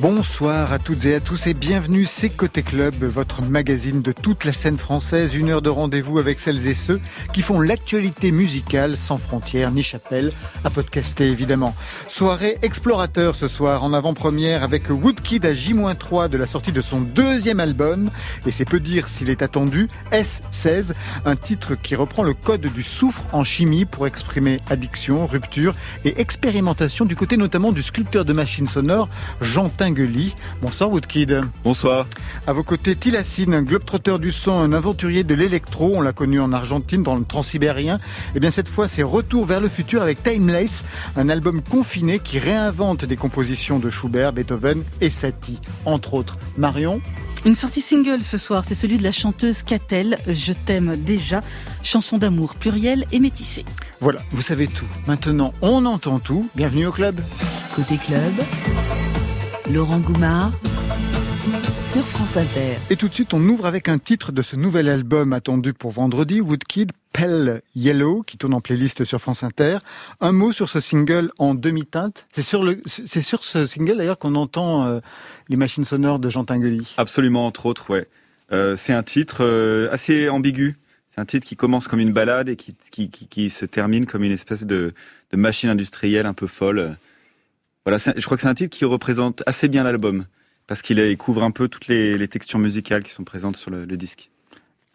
Bonsoir à toutes et à tous et bienvenue, c'est Côté Club, votre magazine de toute la scène française, une heure de rendez-vous avec celles et ceux qui font l'actualité musicale sans frontières ni chapelle, à podcaster évidemment. Soirée explorateur ce soir en avant-première avec Woodkid à J-3 de la sortie de son deuxième album, et c'est peu dire s'il est attendu, S16, un titre qui reprend le code du soufre en chimie pour exprimer addiction, rupture et expérimentation du côté notamment du sculpteur de machines sonores Bonsoir Woodkid. Bonsoir. À vos côtés, Tilassine, un globetrotter du son, un aventurier de l'électro. On l'a connu en Argentine, dans le transsibérien. Et eh bien cette fois, c'est Retour vers le futur avec Timeless, un album confiné qui réinvente des compositions de Schubert, Beethoven et Satie, entre autres. Marion? Une sortie single ce soir, c'est celui de la chanteuse Catel, Je t'aime déjà, chanson d'amour pluriel et métissée. Voilà, vous savez tout. Maintenant, on entend tout. Bienvenue au club. Côté club. Laurent Goumard sur France Inter. Et tout de suite, on ouvre avec un titre de ce nouvel album attendu pour vendredi, Woodkid Pell Yellow, qui tourne en playlist sur France Inter. Un mot sur ce single en demi-teinte. C'est sur, le, c'est sur ce single d'ailleurs qu'on entend euh, les machines sonores de Jean Tinguely. Absolument, entre autres, ouais. Euh, c'est un titre euh, assez ambigu. C'est un titre qui commence comme une balade et qui, qui, qui, qui se termine comme une espèce de, de machine industrielle un peu folle. Voilà, je crois que c'est un titre qui représente assez bien l'album parce qu'il couvre un peu toutes les, textures musicales qui sont présentes sur le, disque.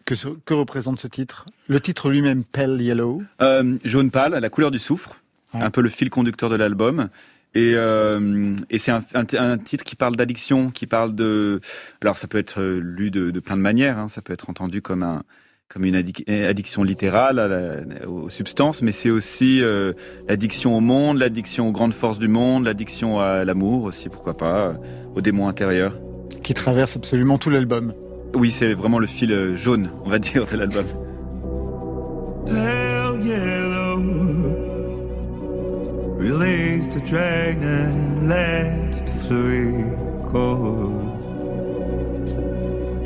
Que, que, représente ce titre? Le titre lui-même, Pale Yellow? Euh, Jaune pâle, la couleur du soufre, un peu le fil conducteur de l'album. Et, euh, c'est un, titre qui parle d'addiction, qui parle de... Alors ça peut être lu de, plein de manières, hein. ça peut être entendu comme un, comme une addiction littérale aux substances, mais c'est aussi euh, l'addiction au monde, l'addiction aux grandes forces du monde, l'addiction à l'amour aussi, pourquoi pas, aux démons intérieurs. Qui traverse absolument tout l'album. Oui, c'est vraiment le fil euh, jaune, on va dire, de l'album.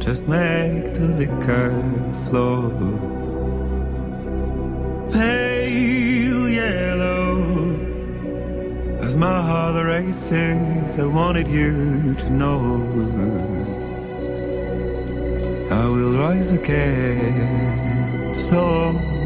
Just make the liquor flow. Pale yellow. As my heart races, I wanted you to know. I will rise again. So.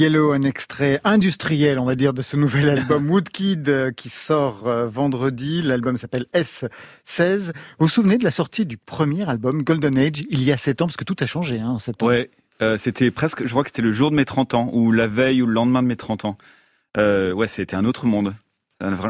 Yellow, un extrait industriel, on va dire, de ce nouvel album Woodkid euh, qui sort euh, vendredi. L'album s'appelle S16. Vous vous souvenez de la sortie du premier album Golden Age il y a sept ans, parce que tout a changé hein, en sept ans. Ouais, euh, c'était presque, je crois que c'était le jour de mes 30 ans, ou la veille ou le lendemain de mes 30 ans. Euh, ouais, c'était un autre monde.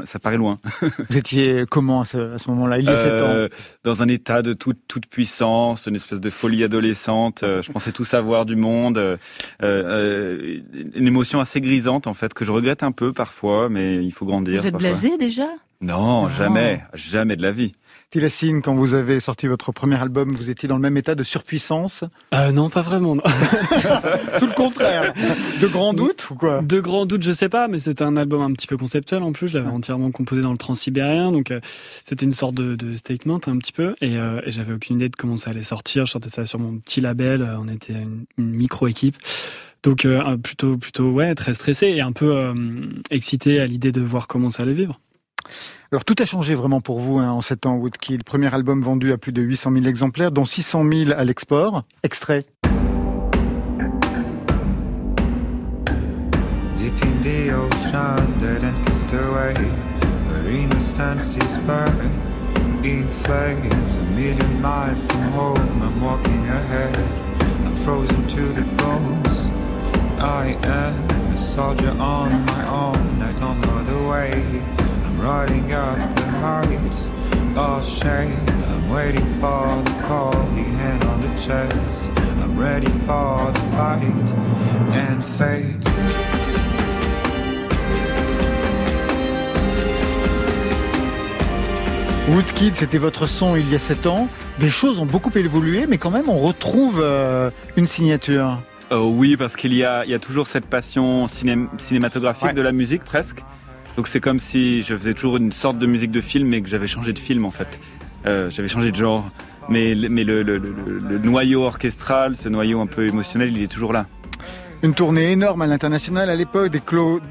Ça, paraît loin. Vous étiez comment à ce, moment-là, il y a sept ans euh, Dans un état de toute, toute puissance, une espèce de folie adolescente. Euh, je pensais tout savoir du monde. Euh, une émotion assez grisante, en fait, que je regrette un peu parfois, mais il faut grandir. Vous êtes blasé déjà? Non, jamais, jamais de la vie. Tilassine, quand vous avez sorti votre premier album, vous étiez dans le même état de surpuissance? Euh, Non, pas vraiment. Tout le contraire. De grands doutes ou quoi? De grands doutes, je sais pas, mais c'était un album un petit peu conceptuel en plus. Je l'avais entièrement composé dans le transsibérien, donc euh, c'était une sorte de, statement un petit peu. Et, euh, et j'avais aucune idée de comment ça allait sortir. Je sortais ça sur mon petit label. On était une, micro équipe. Donc euh, plutôt plutôt ouais très stressé et un peu excité à l'idée de voir comment ça allait vivre. Alors tout a changé vraiment pour vous hein, en sept ans, Woodkill. Premier album vendu à plus de 800 000 exemplaires, dont 600 000 à l'export. Extrait. Deep in the ocean, dead and cast away, where innocence burn in flames. A million miles from home, I'm walking ahead. I'm frozen to the bones. I am a soldier on my own. I don't know the way. Riding up the heights of shame. I'm waiting for the call, the hand on the chest. I'm ready for the fight and fate. Woodkid, c'était votre son il y a 7 ans. Des choses ont beaucoup évolué, mais quand même, on retrouve euh, une signature. Euh, oui, parce qu'il y a, il y a toujours cette passion cinématographique de la musique, presque. Donc c'est comme si je faisais toujours une sorte de musique de film, mais que j'avais changé de film en fait. Euh, j'avais changé de genre. Mais, mais le, le, le, noyau orchestral, ce noyau un peu émotionnel, il est toujours là. Une tournée énorme à l'international à l'époque, des,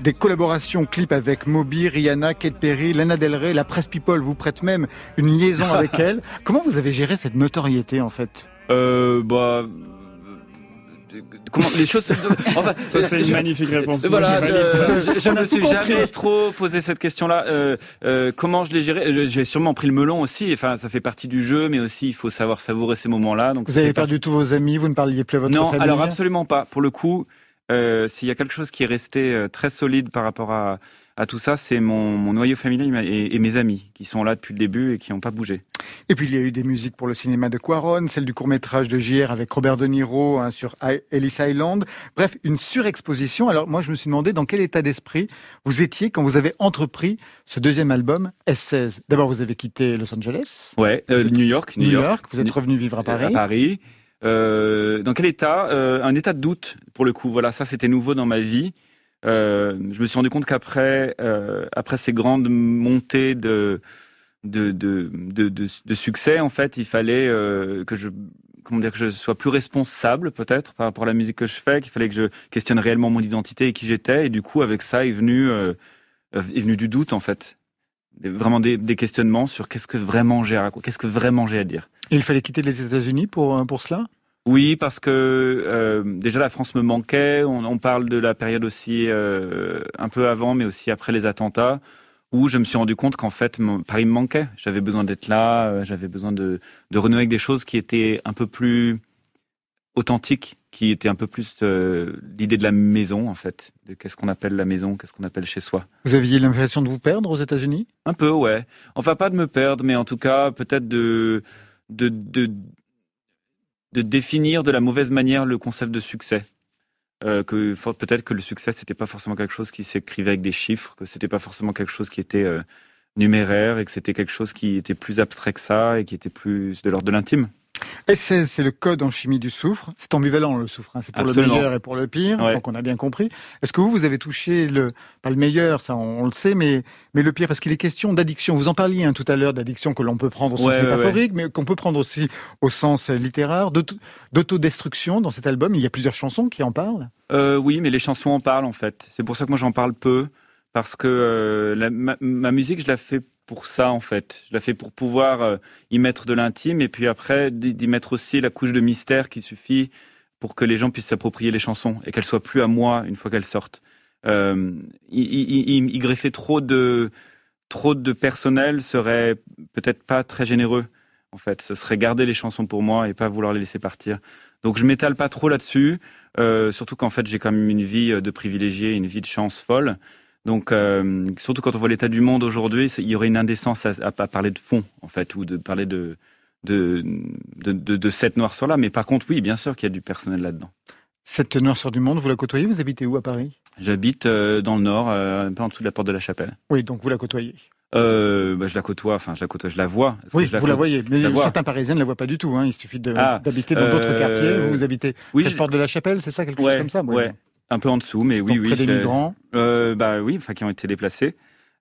des, collaborations clips avec Moby, Rihanna, Kate Perry, Lana Del Rey, la presse People vous prête même une liaison avec elle. Comment vous avez géré cette notoriété en fait? Euh, bah, comment les choses enfin, c'est une magnifique réponse. Voilà je, ne me suis jamais trop posé cette question là euh, euh, comment je l'ai géré? Euh, j'ai sûrement pris le melon aussi. Enfin ça fait partie du jeu mais aussi il faut savoir savourer ces moments là donc vous avez perdu tous vos amis vous ne parliez plus à votre non, famille. non alors absolument pas. Pour le coup euh, s'il y a quelque chose qui est resté très solide par rapport à à tout ça, c'est mon, noyau familial et, mes amis qui sont là depuis le début et qui n'ont pas bougé. Et puis il y a eu des musiques pour le cinéma de Quaron, celle du court-métrage de JR avec Robert De Niro hein, sur Ellis Island. Bref, une surexposition. Alors moi, je me suis demandé dans quel état d'esprit vous étiez quand vous avez entrepris ce deuxième album, S16. D'abord, vous avez quitté Los Angeles. Ouais, euh, New York. New, York. Vous êtes revenu vivre à Paris. À Paris. Euh, dans quel état euh, Un état de doute, pour le coup. Voilà, ça c'était nouveau dans ma vie. Euh, je me suis rendu compte qu'après euh, après ces grandes montées de de, de, succès, en fait, il fallait euh, que je comment dire que je sois plus responsable peut-être par rapport à la musique que je fais, qu'il fallait que je questionne réellement mon identité et qui j'étais. Et du coup, avec ça, est venu est venu du doute en fait, vraiment des, questionnements sur qu'est-ce que vraiment j'ai à qu'est-ce que à dire. Il fallait quitter les États-Unis pour pour cela? Oui, parce que euh, déjà la France me manquait. On, parle de la période aussi euh, un peu avant, mais aussi après les attentats, où je me suis rendu compte qu'en fait Paris me manquait. J'avais besoin d'être là, euh, j'avais besoin de, de renouer avec des choses qui étaient un peu plus authentiques, qui étaient un peu plus l'idée de la maison en fait, de qu'est-ce qu'on appelle la maison, qu'est-ce qu'on appelle chez soi. Vous aviez l'impression de vous perdre aux États-Unis? Un peu, ouais. Enfin pas de me perdre, mais en tout cas peut-être de de, de de définir de la mauvaise manière le concept de succès. Euh, que peut-être que le succès c'était pas forcément quelque chose qui s'écrivait avec des chiffres, que c'était pas forcément quelque chose qui était euh, numéraire et que c'était quelque chose qui était plus abstrait que ça et qui était plus de l'ordre de l'intime. S16, c'est le code en chimie du soufre. C'est ambivalent le soufre, hein. c'est pour le meilleur et pour le pire, donc on a bien compris. Est-ce que vous, vous avez touché le, pas le meilleur, ça on, le sait, mais, mais le pire, parce qu'il est question d'addiction? Vous en parliez hein, tout à l'heure d'addiction que l'on peut prendre au sens métaphorique, mais qu'on peut prendre aussi au sens littéraire, d'autodestruction dans cet album. Il y a plusieurs chansons qui en parlent. Euh, oui, mais les chansons en parlent en fait. C'est pour ça que moi j'en parle peu, parce que euh, ma, ma musique, je la fais pour ça en fait. Je la fais pour pouvoir euh, y mettre de l'intime et puis après d'y mettre aussi la couche de mystère qui suffit pour que les gens puissent s'approprier les chansons et qu'elles soient plus à moi une fois qu'elles sortent. Euh, y, greffer trop de trop de personnel serait peut-être pas très généreux. En fait, ce serait garder les chansons pour moi et pas vouloir les laisser partir. Donc je m'étale pas trop là-dessus, euh, surtout qu'en fait j'ai quand même une vie de privilégié, une vie de chance folle. Donc, euh, surtout quand on voit l'état du monde aujourd'hui, il y aurait une indécence à, à, parler de fond, en fait, ou de parler de, de, de, de, cette noirceur-là. Mais par contre, oui, bien sûr qu'il y a du personnel là-dedans. Cette noirceur du monde, vous la côtoyez? Vous habitez où à Paris? J'habite euh, dans le nord, euh, un peu en dessous de la porte de la Chapelle. Oui, donc vous la côtoyez euh, bah, je la côtoie, enfin je la côtoie, je la vois. Oui, vous la, voyez, mais certains Parisiens ne la voient pas du tout. Hein. Il suffit ah, d'habiter dans d'autres quartiers. Vous, vous habitez oui, la porte de la Chapelle, c'est ça, quelque chose comme ça? Ouais, un peu en dessous, mais oui, oui. Près des migrants. bah oui, enfin qui ont été déplacés.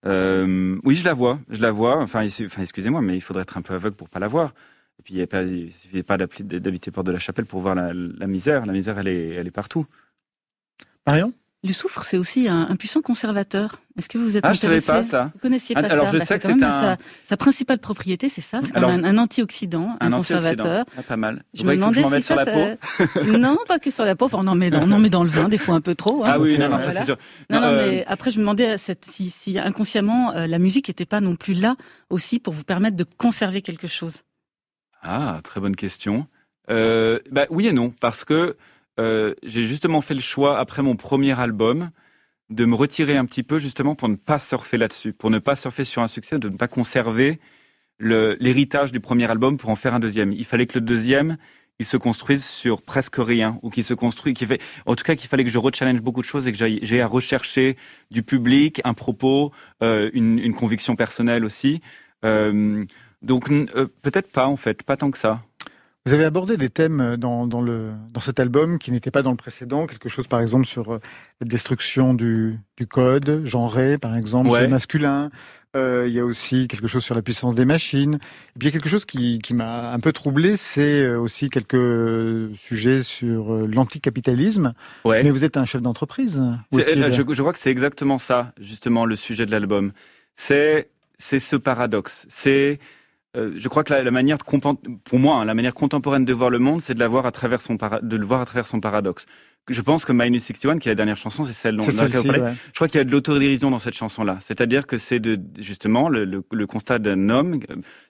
oui, je la vois, je la vois. Enfin, enfin excusez-moi, mais il faudrait être un peu aveugle pour pas la voir. Et puis, il ne suffit pas d'habiter Porte de la Chapelle pour voir la, misère. La misère, elle est, elle est partout. Marion? Le soufre, c'est aussi un, puissant conservateur. Est-ce que vous êtes ah, intéressé je savais pas ça. Vous connaissiez pas ah, alors, ça je bah, sais que c'est un... sa, principale propriété, c'est ça. C'est un, un antioxydant, un, conservateur. Ah, pas mal. Je, me demandais si ça, sur la peau. non, pas que sur la peau. Enfin, on en met dans, on en met dans le vin, des fois un peu trop. Hein, ah oui, non, non, ça c'est sûr. Non, non, mais après, je me demandais si, si inconsciemment euh, la musique n'était pas non plus là aussi pour vous permettre de conserver quelque chose. Ah, très bonne question. Euh, bah, oui et non, parce que euh, j'ai justement fait le choix, après mon premier album, de me retirer un petit peu justement pour ne pas surfer là-dessus, pour ne pas surfer sur un succès, de ne pas conserver l'héritage du premier album pour en faire un deuxième. Il fallait que le deuxième, il se construise sur presque rien, ou qu'il se construit, qu'il fait, en tout cas qu'il fallait que je rechallenge beaucoup de choses et que j'ai à rechercher du public, un propos, euh, une, conviction personnelle aussi. Euh, donc peut-être pas en fait, pas tant que ça. Vous avez abordé des thèmes dans, dans, le, dans cet album qui n'étaient pas dans le précédent, quelque chose par exemple sur euh, la destruction du, du code genré, par exemple, ouais. masculin. Euh, il y a aussi quelque chose sur la puissance des machines. Et puis il y a quelque chose qui, qui m'a un peu troublé, c'est aussi quelques sujets sur l'anticapitalisme. Ouais. Mais vous êtes un chef d'entreprise. Je, je crois que c'est exactement ça, justement, le sujet de l'album. C'est c'est ce paradoxe. C'est euh, je crois que la, manière pour moi, hein, la manière contemporaine de voir le monde, c'est de, la voir à travers son de le voir à travers son paradoxe. Je pense que Minus 61, qui est la dernière chanson, c'est celle dont on a parlé. Je crois qu'il y a de l'autodérision dans cette chanson-là. C'est-à-dire que c'est de, justement le, le, constat d'un homme.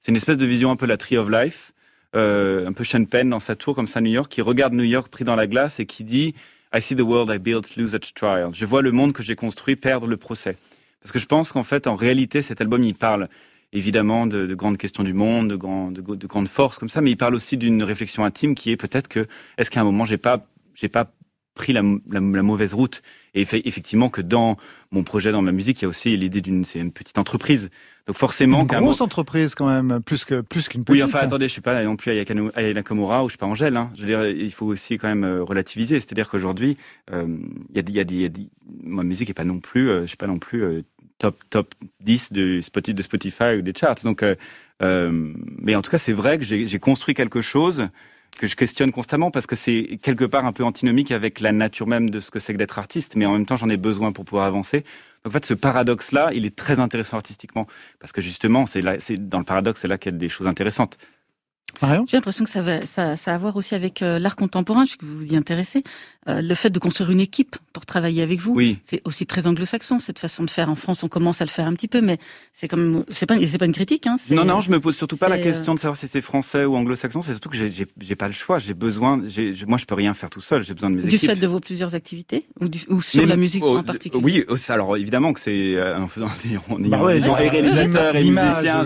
C'est une espèce de vision un peu la tree of life, euh, un peu Sean Penn dans sa tour comme ça à New York, qui regarde New York pris dans la glace et qui dit I see the world I built lose at trial. Je vois le monde que j'ai construit perdre le procès. Parce que je pense qu'en fait, en réalité, cet album, il parle évidemment de, de, grandes questions du monde, de, grand, de, de, grandes forces comme ça, mais il parle aussi d'une réflexion intime qui est peut-être que est-ce qu'à un moment j'ai pas j'ai pas pris la, la, la, mauvaise route et effectivement que dans mon projet, dans ma musique, il y a aussi l'idée d'une c'est une petite entreprise. Donc forcément, une grosse entreprise quand même, plus que plus qu'une petite. Oui, enfin attendez, je suis pas non plus à Nakamura ou je suis pas Angèle. Hein. Je veux dire, il faut aussi quand même euh, relativiser. C'est-à-dire qu'aujourd'hui, euh, il y a, y a, y a, ma musique est pas non plus, euh, je suis pas non plus euh, top top 10 de Spotify, de Spotify ou des charts. Donc, euh, euh, mais en tout cas, c'est vrai que j'ai construit quelque chose que je questionne constamment parce que c'est quelque part un peu antinomique avec la nature même de ce que c'est que d'être artiste, mais en même temps j'en ai besoin pour pouvoir avancer. Donc, en fait, ce paradoxe-là, il est très intéressant artistiquement parce que justement, c'est dans le paradoxe, c'est là qu'il y a des choses intéressantes. J'ai l'impression que ça, va, ça, ça a à voir aussi avec euh, l'art contemporain, je que vous vous y intéressez. Euh, le fait de construire une équipe pour travailler avec vous, oui. c'est aussi très anglo-saxon cette façon de faire. En France, on commence à le faire un petit peu, mais c'est comme c'est pas c'est pas une critique. Hein, non non, je me pose surtout pas la question de savoir si c'est français ou anglo-saxon. C'est surtout que j'ai j'ai pas le choix. J'ai besoin. Moi, je peux rien faire tout seul. J'ai besoin de mes du équipes. Du fait de vos plusieurs activités ou, du, ou sur la musique en particulier? Oui, alors évidemment que c'est euh, en faisant ayant, bah et réalisateur et musicien,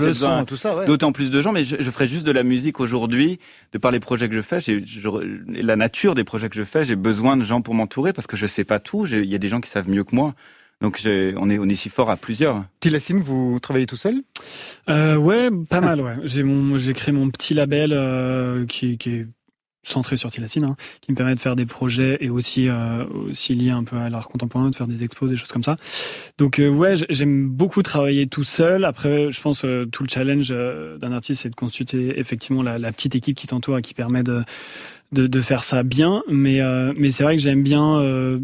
d'autant plus de gens. Mais je, je ferais juste de la musique aujourd'hui de par les projets que je fais, j'ai, la nature des projets que je fais, j'ai besoin de gens pour m'entourer parce que je sais pas tout. Il y a des gens qui savent mieux que moi. Donc on est on est si fort à plusieurs. Tilacine, vous travaillez tout seul? Euh, Ouais, pas mal. Ouais, j'ai mon j'ai créé mon petit label euh, qui, qui est centré sur Tilatine, hein, qui me permet de faire des projets et aussi euh, aussi lié un peu à l'art contemporain, de faire des expos, des choses comme ça. Donc euh, ouais, j'aime beaucoup travailler tout seul. Après, je pense euh, tout le challenge euh, d'un artiste, c'est de constituer effectivement la, la petite équipe qui t'entoure et qui permet de de, de faire ça bien, mais euh, mais c'est vrai que j'aime bien euh,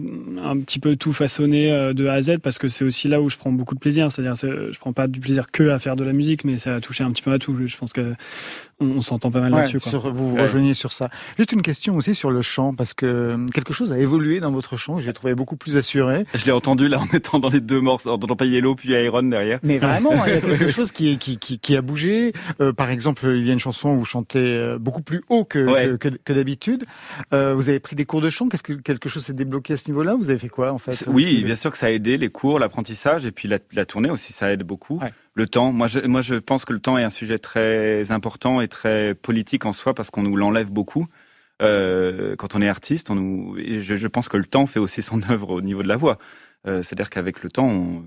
un petit peu tout façonner euh, de A à Z parce que c'est aussi là où je prends beaucoup de plaisir. C'est-à-dire, je prends pas du plaisir que à faire de la musique, mais ça a touché un petit peu à tout. Je pense que on, s'entend pas mal là-dessus. Vous vous rejoignez sur ça. Juste une question aussi sur le chant, parce que quelque chose a évolué dans votre chant. J'ai trouvé beaucoup plus assuré. Je l'ai entendu là en étant dans les deux morceaux, en entendant pas Yellow puis Iron derrière. Mais vraiment, il y a quelque chose qui, qui, qui, qui a bougé. par exemple, il y a une chanson où vous chantez beaucoup plus haut que, que, que d'habitude euh, vous avez pris des cours de chant Qu'est-ce que quelque chose s'est débloqué à ce niveau-là? Vous avez fait quoi en fait Oui, bien sûr que ça a aidé les cours, l'apprentissage et puis la, tournée aussi, ça aide beaucoup. Le temps, moi je, moi je pense que le temps est un sujet très important et très politique en soi parce qu'on nous l'enlève beaucoup. Euh, quand on est artiste, on nous, je, pense que le temps fait aussi son œuvre au niveau de la voix. Euh, c'est-à-dire qu'avec le temps,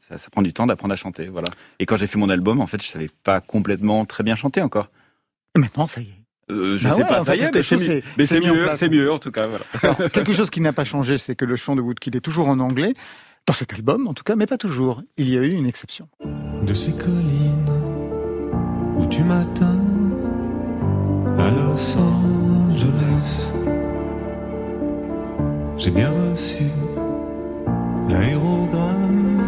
ça, ça, prend du temps d'apprendre à chanter, voilà. Et quand j'ai fait mon album, en fait, je savais pas complètement très bien chanter encore. Maintenant, ça y est. Euh, je bah sais pas, ça y est, mais c'est mieux, c'est mieux en tout cas. Voilà. quelque chose qui n'a pas changé, c'est que le chant de Woodkid est toujours en anglais, dans cet album en tout cas, mais pas toujours. Il y a eu une exception. De ces collines où du matin à Los Angeles, j'ai bien reçu l'aérogramme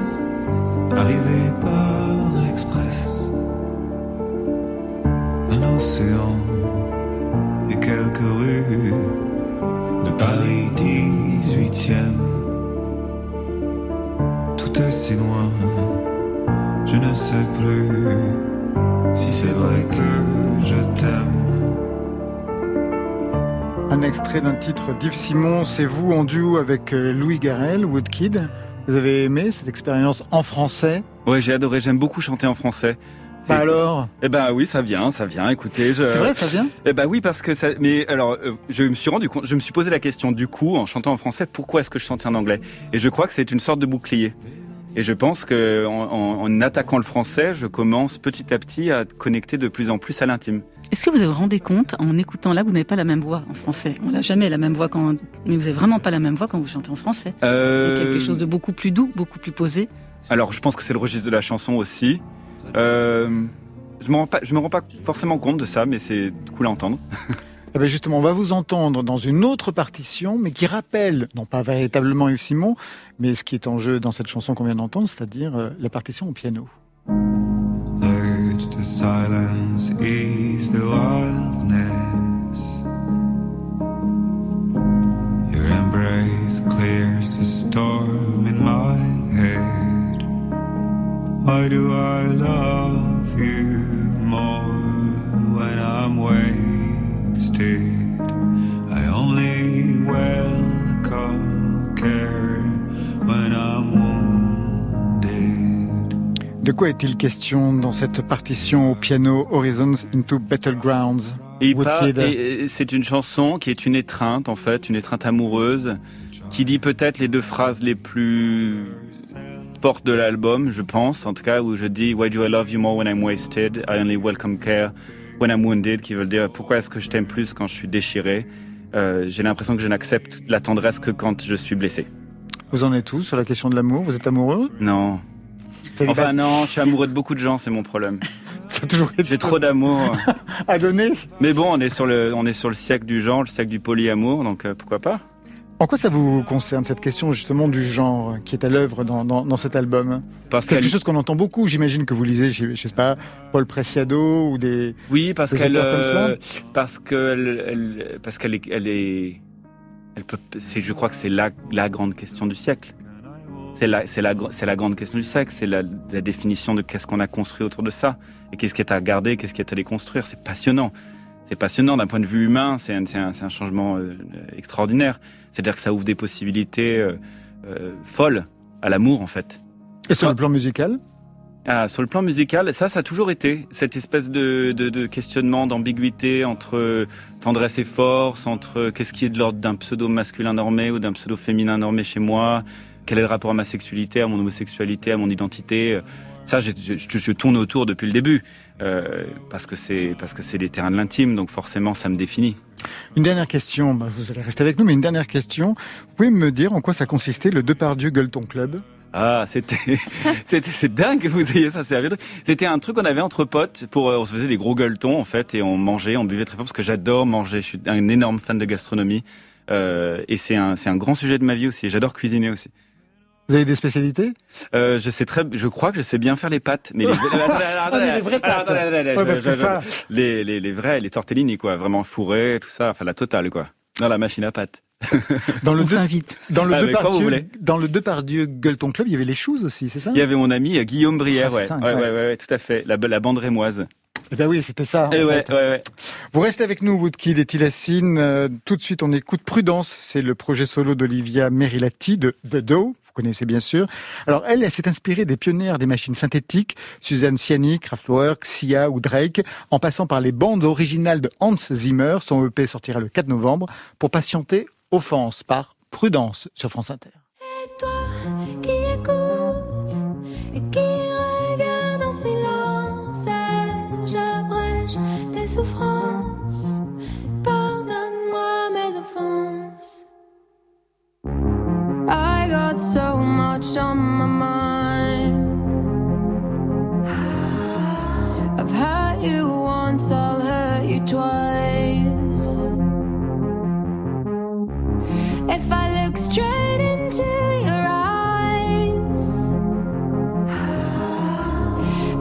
arrivé par express. Un océan rues de Paris 18e. Tout est si loin, je ne sais plus si c'est vrai que je t'aime. Un extrait d'un titre d'Yves Simon, c'est vous en duo avec euh, Louis Garrel, Woodkid. Vous avez aimé cette expérience en français? Ouais, j'ai adoré, j'aime beaucoup chanter en français. Bah alors Eh ben oui, ça vient, ça vient. Écoutez, je... c'est vrai, ça vient. Eh ben oui, parce que ça. Mais alors, euh, je me suis rendu compte, je me suis posé la question du coup, en chantant en français, pourquoi est-ce que je chantais en anglais? Et je crois que c'est une sorte de bouclier. Et je pense que en, attaquant le français, je commence petit à petit à connecter de plus en plus à l'intime. Est-ce que vous vous rendez compte, en écoutant là, vous n'avez pas la même voix en français? On n'a jamais la même voix quand, mais vous n'avez vraiment pas la même voix quand vous chantez en français. Euh... Il y a quelque chose de beaucoup plus doux, beaucoup plus posé. Alors, je pense que c'est le registre de la chanson aussi. Euh... Je ne me rends pas forcément compte de ça, mais c'est cool à entendre. Eh ben justement, on va vous entendre dans une autre partition, mais qui rappelle, non pas véritablement Yves Simon, mais ce qui est en jeu dans cette chanson qu'on vient d'entendre, c'est-à-dire euh, la partition au piano. Silence ease the wildness. Your embrace clears the storm in my head. Why do I love you? when I'm wasted? I only welcome care when I'm wounded. De quoi est-il question dans cette partition au piano Horizons into Battlegrounds? C'est une chanson qui est une étreinte en fait, une étreinte amoureuse, qui dit peut-être les deux phrases les plus porte de l'album, je pense, en tout cas, où je dis Why do I love you more when I'm wasted? I only welcome care when I'm wounded, qui veut dire pourquoi est-ce que je t'aime plus quand je suis déchiré? Euh, j'ai l'impression que je n'accepte la tendresse que quand je suis blessé. Vous en êtes où sur la question de l'amour? Vous êtes amoureux? Non. Enfin non, je suis amoureux de beaucoup de gens, c'est mon problème. J'ai trop d'amour à donner? Mais bon, on est sur le, on est sur le siècle du genre, le siècle du polyamour, donc euh, pourquoi pas? En quoi ça vous concerne cette question justement du genre qui est à l'œuvre dans, dans, cet album? Parce quelque chose qu'on entend beaucoup. J'imagine que vous lisez, je, sais pas, Paul Preciado ou des oui parce qu'elle euh, parce que elle, parce qu'elle est elle est elle peut c'est je crois que c'est la la grande question du siècle. C'est la c'est la c'est la grande question du siècle. C'est la, la définition de qu'est-ce qu'on a construit autour de ça et qu'est-ce qui est à garder, qu'est-ce qui est à déconstruire. C'est passionnant c'est passionnant d'un point de vue humain, c'est un, un, un, changement euh, extraordinaire. C'est-à-dire que ça ouvre des possibilités euh, euh, folles à l'amour en fait. Et sur le plan musical ah, sur le plan musical, ça, ça a toujours été cette espèce de, de, de questionnement, d'ambiguïté entre tendresse et force, entre qu'est-ce qui est de l'ordre d'un pseudo masculin normé ou d'un pseudo féminin normé chez moi, quel est le rapport à ma sexualité, à mon homosexualité, à mon identité. Ça, je, je, je tourne autour depuis le début. Euh, parce que c'est parce que c'est les terrains de l'intime, donc forcément ça me définit. Une dernière question, bah, vous allez rester avec nous, mais une dernière question. Vous pouvez me dire en quoi ça consistait le Depardieu Gueuleton Club? Ah, c'était, c'était, c'est dingue que vous ayez ça, c'est C'était un truc qu'on avait entre potes pour, euh, on se faisait des gros gueuletons, en fait, et on mangeait, on buvait très fort parce que j'adore manger. Je suis un énorme fan de gastronomie. Euh, et c'est un, c'est un grand sujet de ma vie aussi. J'adore cuisiner aussi. Vous avez des spécialités euh, Je sais très, je crois que je sais bien faire les pâtes, mais les, les vraies pâtes. les, les, les vrais, les tortellini quoi, vraiment fourrés, tout ça, enfin la totale quoi, dans la machine à pâtes. Dans le On s'invite. Dans le Depardieu, dans le Depardieu Gueuleton Club, il y avait les choses aussi, c'est ça Il y avait mon ami euh, Guillaume Brière, ah, ouais. ouais, ouais, ouais, tout à fait, la, la bande rémoise. Eh ben oui, c'était ça. Eh ouais, ouais, ouais. Vous restez avec nous, Woodkid et Tilacine. Euh, tout de suite, on écoute Prudence. C'est le projet solo d'Olivia Merilati de The Doe. Vous connaissez bien sûr. Alors elle, elle s'est inspirée des pionnières des machines synthétiques, Suzanne Ciani, Kraftwerk, Sia ou Drake, en passant par les bandes originales de Hans Zimmer. Son EP sortira le 4 novembre pour patienter Offense par Prudence sur France Inter. Et toi qui got so much on my mind. I've hurt you once, I'll hurt you twice. if I look straight into your eyes.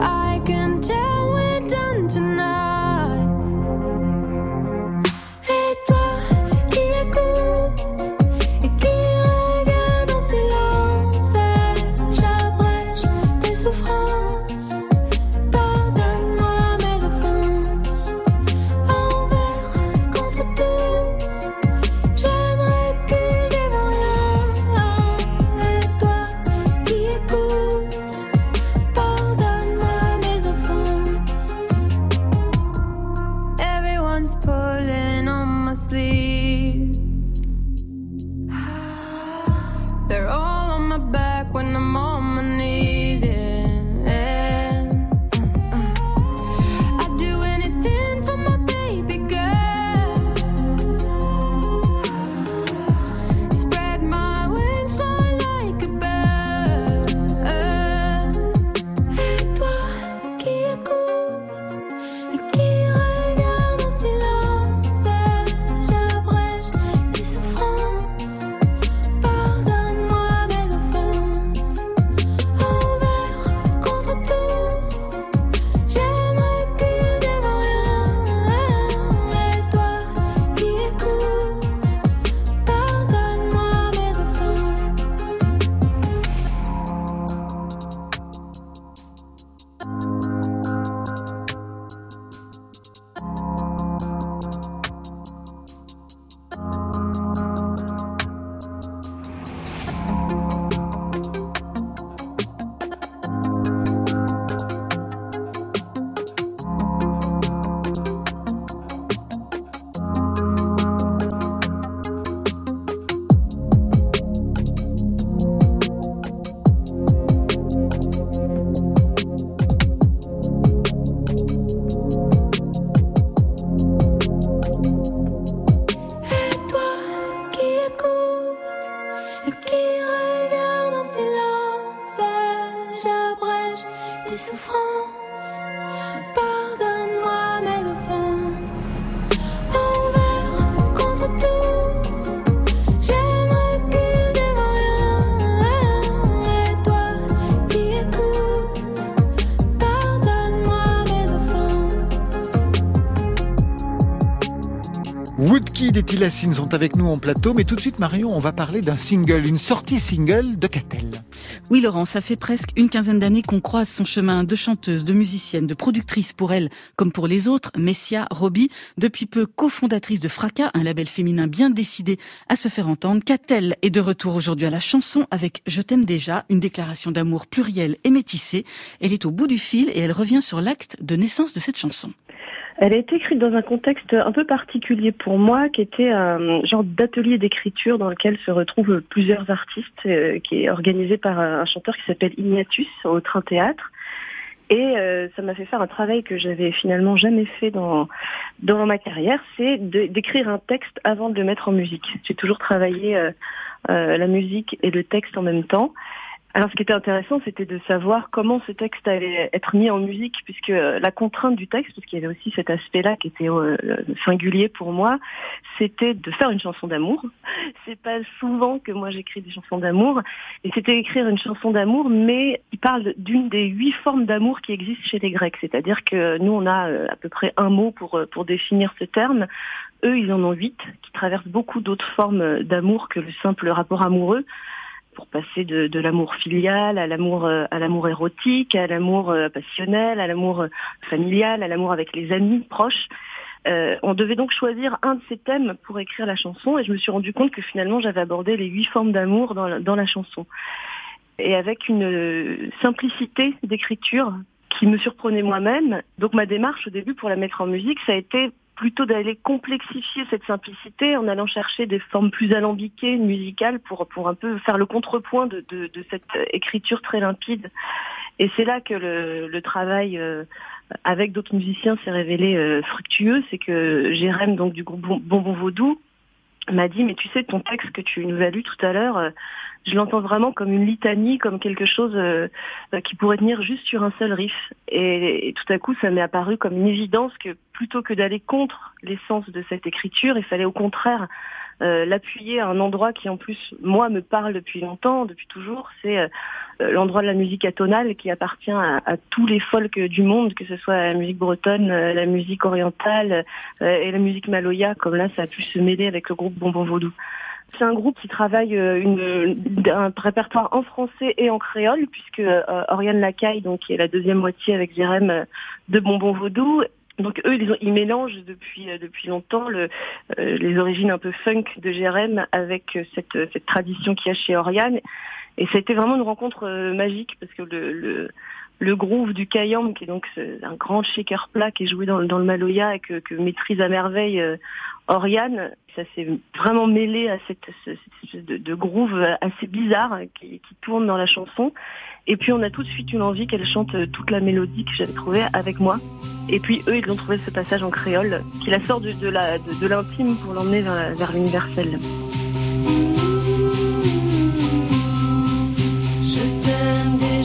I can tell Les sont avec nous en plateau, mais tout de suite Marion, on va parler d'un single, une sortie single de Catel. Oui Laurent, ça fait presque une quinzaine d'années qu'on croise son chemin de chanteuse, de musicienne, de productrice pour elle comme pour les autres, Messia Roby, depuis peu cofondatrice de Fracas, un label féminin bien décidé à se faire entendre. Catel est de retour aujourd'hui à la chanson avec Je t'aime déjà, une déclaration d'amour plurielle et métissée. Elle est au bout du fil et elle revient sur l'acte de naissance de cette chanson. Elle a été écrite dans un contexte un peu particulier pour moi, qui était un genre d'atelier d'écriture dans lequel se retrouvent plusieurs artistes, euh, qui est organisé par un chanteur qui s'appelle Ignatius au Train Théâtre. Et euh, ça m'a fait faire un travail que j'avais finalement jamais fait dans dans ma carrière, c'est d'écrire un texte avant de le mettre en musique. J'ai toujours travaillé euh, la musique et le texte en même temps. Alors, ce qui était intéressant, c'était de savoir comment ce texte allait être mis en musique, puisque euh, la contrainte du texte, parce qu'il y avait aussi cet aspect-là qui était euh, singulier pour moi, c'était de faire une chanson d'amour. C'est pas souvent que moi j'écris des chansons d'amour, et c'était écrire une chanson d'amour, mais il parle d'une des huit formes d'amour qui existent chez les Grecs, c'est-à-dire que nous on a euh, à peu près un mot pour pour définir ce terme. Eux, ils en ont huit, qui traversent beaucoup d'autres formes d'amour que le simple rapport amoureux pour passer de, l'amour filial à l'amour euh, à l'amour érotique, à l'amour euh, passionnel, à l'amour euh, familial, à l'amour avec les amis proches. on devait donc choisir un de ces thèmes pour écrire la chanson et je me suis rendu compte que finalement j'avais abordé les huit formes d'amour dans, dans la chanson. Et avec une simplicité d'écriture qui me surprenait moi-même. Donc ma démarche au début pour la mettre en musique, ça a été plutôt d'aller complexifier cette simplicité en allant chercher des formes plus alambiquées, musicales, pour, pour un peu faire le contrepoint de, de, cette écriture très limpide. Et c'est là que le, le travail euh, avec d'autres musiciens s'est révélé euh, fructueux. C'est que Jérém, donc du groupe Bonbon Vaudou, m'a dit, mais tu sais, ton texte que tu nous as lu tout à l'heure, euh, je l'entends vraiment comme une litanie, comme quelque chose euh, euh, qui pourrait tenir juste sur un seul riff. Et, tout à coup, ça m'est apparu comme une évidence que plutôt que d'aller contre l'essence de cette écriture, il fallait au contraire euh, l'appuyer à un endroit qui en plus moi me parle depuis longtemps, depuis toujours, c'est l'endroit de la musique atonale qui appartient à, tous les folk du monde, que ce soit la musique bretonne, la musique orientale et la musique maloya, comme là ça a pu se mêler avec le groupe Bonbon Vaudou. C'est un groupe qui travaille euh, un répertoire en français et en créole, puisque euh, Oriane Lacaille, donc qui est la deuxième moitié avec Jérém euh, de Bonbon Vaudou, donc eux, ils, ils mélangent depuis depuis longtemps le, les origines un peu funk de Jérém avec cette, cette tradition qu'il y a chez Oriane. Et ça a été vraiment une rencontre magique parce que le, le, le groove du kayam, qui est donc un grand shaker plat qui est joué dans, le maloya et que, maîtrise à merveille Oriane, ça s'est vraiment mêlé à cette, cette, de, groove assez bizarre qui, tourne dans la chanson. Et puis on a tout de suite une envie qu'elle chante toute la mélodie que j'avais trouvée avec moi. Et puis eux, ils ont trouvé ce passage en créole qui la sort de, de l'intime pour l'emmener vers l'universel.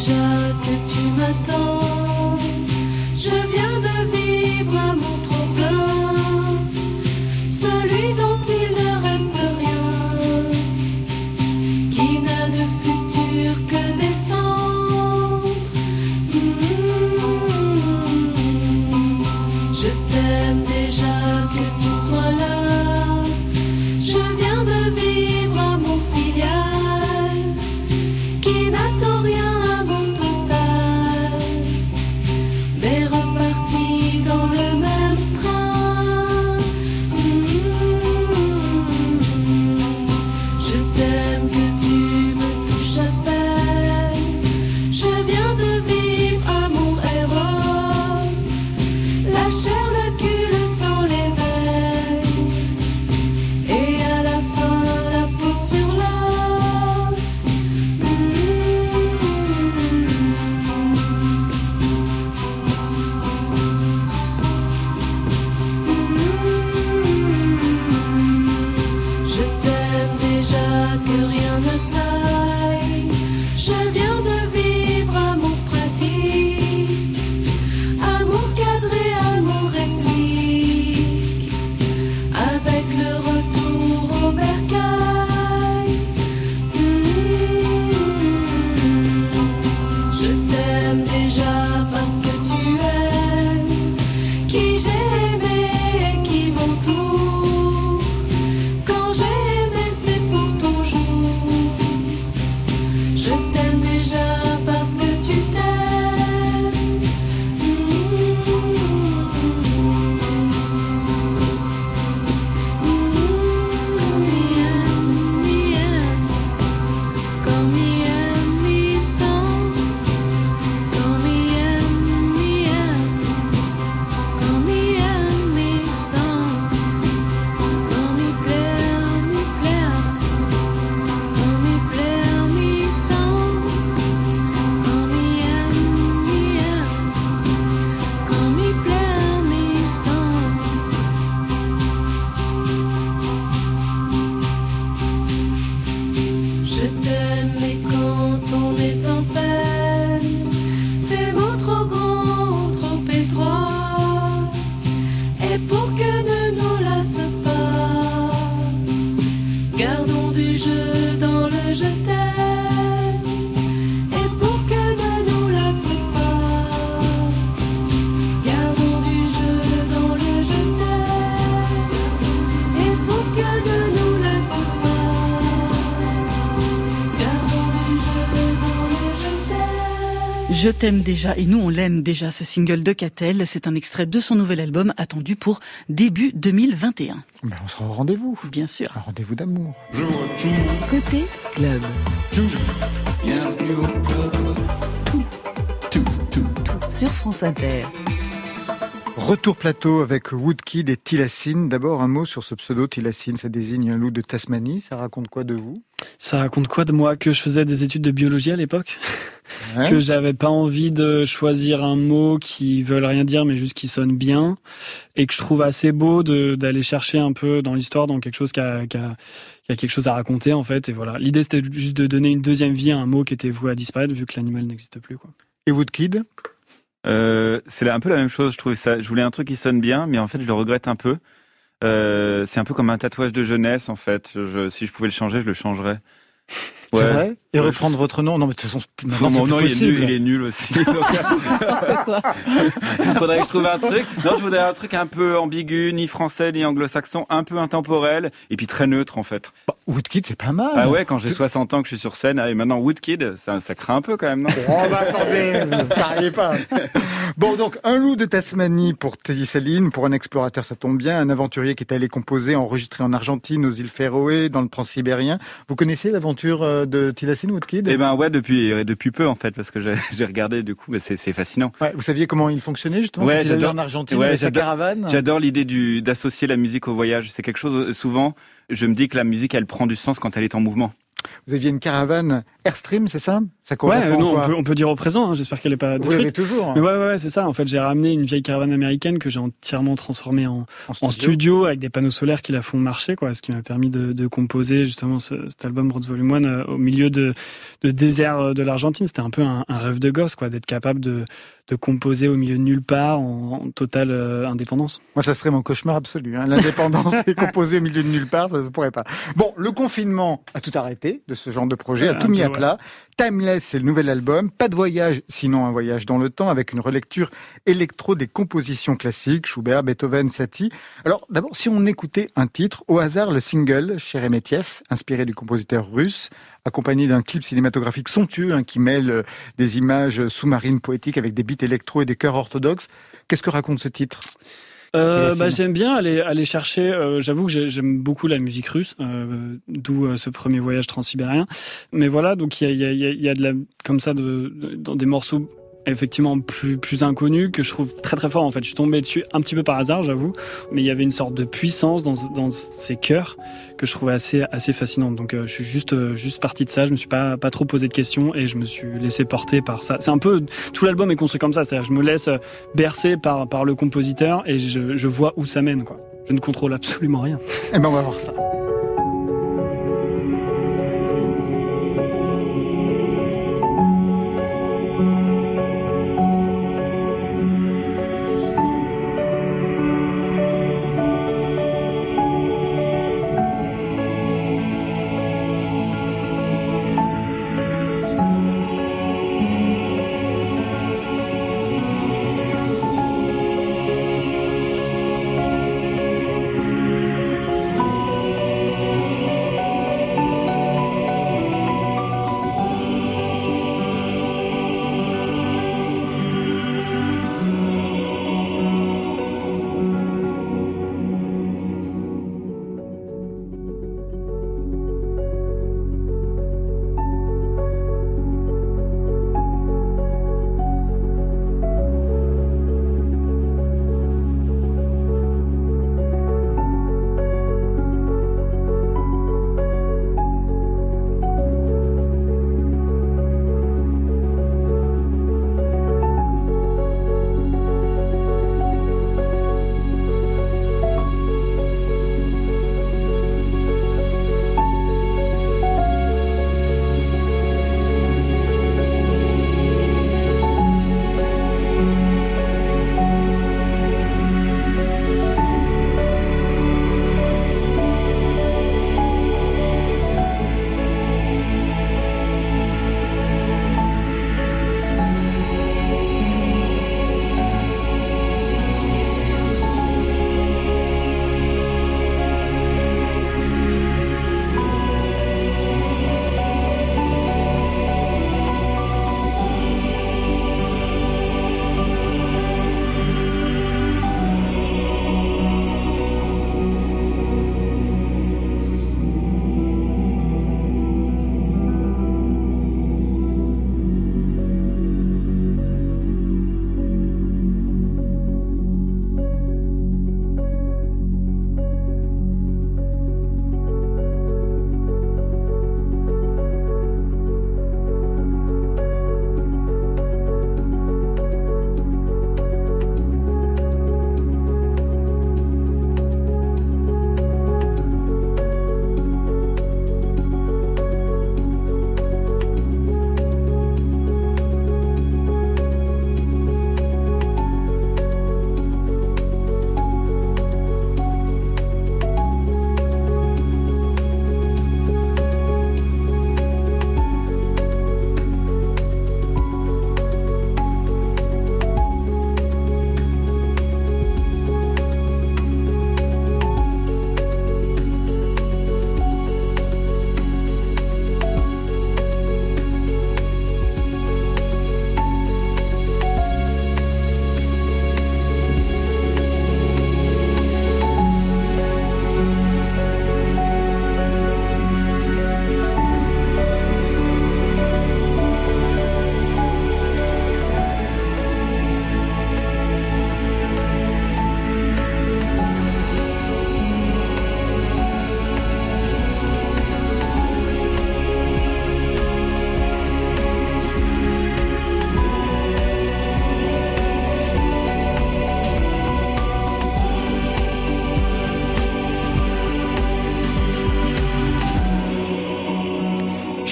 Déjà que tu m'attends. Je viens de vivre amour trop plein. Celui dont il ne reste Je t'aime déjà et nous on l'aime déjà ce single de Catel. C'est un extrait de son nouvel album attendu pour début 2021. Ben, on sera au rendez-vous. Bien sûr. Un rendez-vous d'amour. Côté club. Sur France Inter. Retour plateau avec Woodkid et Tilassine. D'abord, un mot sur ce pseudo Tilassine. Ça désigne un loup de Tasmanie. Ça raconte quoi de vous? Ça raconte quoi de moi? Que je faisais des études de biologie à l'époque Ouais. que j'avais pas envie de choisir un mot qui veut rien dire mais juste qui sonne bien et que je trouve assez beau d'aller chercher un peu dans l'histoire dans quelque chose qui a, qui, a, qui a quelque chose à raconter en fait et voilà l'idée c'était juste de donner une deuxième vie à un mot qui était voué à disparaître vu que l'animal n'existe plus quoi. Et Woodkid? Euh, c'est un peu la même chose, je trouvais ça. Je voulais un truc qui sonne bien, mais en fait, je le regrette un peu. Euh, c'est un peu comme un tatouage de jeunesse, en fait. Si je pouvais le changer, je le changerais. C'est vrai Et Ouais, reprendre votre nom Non, mais de toute façon, maintenant, Non, c'est mon nom, il est, nul, il est nul aussi. Donc, N'importe quoi. il faudrait que je trouve un truc. Non, je voudrais un truc un peu ambigu, ni français, ni anglo-saxon, un peu intemporel, et puis très neutre, en fait. Bah, Woodkid, c'est pas mal. Ah ouais, quand j'ai Tu- 60 ans que je suis sur scène, ah, et maintenant Woodkid, ça, ça craint un peu quand même, non? Oh bah attendez, vous parlez pas. Bon donc un loup de Tasmanie pour Céline, pour un explorateur ça tombe bien, un aventurier qui est allé composer, enregistrer en Argentine, aux îles Féroé, dans le Transsibérien. Vous connaissez l'aventure euh, de Tilassine Woodkid Eh ben ouais, depuis depuis peu en fait, parce que j'ai regardé du coup, mais c'est fascinant. Ouais, Vous saviez comment il fonctionnait justement Ouais, quand il en Argentine Ouais, avec sa j'adore- caravane J'adore l'idée d'associer la musique au voyage. C'est quelque chose souvent. Je me dis que la musique, elle prend du sens quand elle est en mouvement. Vous aviez une caravane Airstream, c'est ça? Ça Ouais, correspond euh, non, à on quoi? peut, on peut dire au présent. hein, J'espère qu'elle est pas détruite. toujours Mais ouais, ouais, ouais, c'est ça. En fait, j'ai ramené une vieille caravane américaine que j'ai entièrement transformée en, en en studio avec des panneaux solaires qui la font marcher, quoi, ce qui m'a permis de, de composer justement ce- cet album Rhodes Volume 1 euh, au milieu de, de désert euh, de l'Argentine. C'était un peu un, un rêve de gosse, quoi, d'être capable de, de composer au milieu de nulle part en, en totale euh, indépendance. Moi, ça serait mon cauchemar absolu. Hein. L'indépendance et composée au milieu de nulle part, ça ne pourrait pas. Bon, le confinement a tout arrêté de ce genre de projet, a Ouais, tout mis peu, ouais. Timeless, c'est le nouvel album. Pas de voyage, sinon un voyage dans le temps, avec une relecture électro des compositions classiques, Schubert, Beethoven, Satie. Alors, d'abord, si on écoutait un titre, au hasard, le single, Sheremetyev, inspiré du compositeur russe, accompagné d'un clip cinématographique somptueux hein, qui mêle euh, des images sous-marines poétiques avec des beats électro et des chœurs orthodoxes. Qu'est-ce que raconte ce titre? Euh, bah, j'aime bien aller, aller chercher. euh, J'avoue que j'ai- j'aime beaucoup la musique russe, euh, d'où euh, ce premier voyage transsibérien. Mais voilà, donc il y a, y, a, y a- il y a de la comme ça de, de- dans des morceaux effectivement plus plus inconnus que je trouve très très forts. En fait, je suis tombé dessus un petit peu par hasard, j'avoue, mais il y avait une sorte de puissance dans, dans ces chœurs que je trouvais assez assez fascinante. Donc euh, je suis juste euh, juste parti de ça. Je me suis pas pas trop posé de questions et je me suis laissé porter par ça. C'est un peu tout l'album est construit comme ça. C'est-à-dire je me laisse euh, bercé par, par le compositeur et je, je vois où ça mène. Quoi. Je ne contrôle absolument rien. Eh ben, on va voir ça.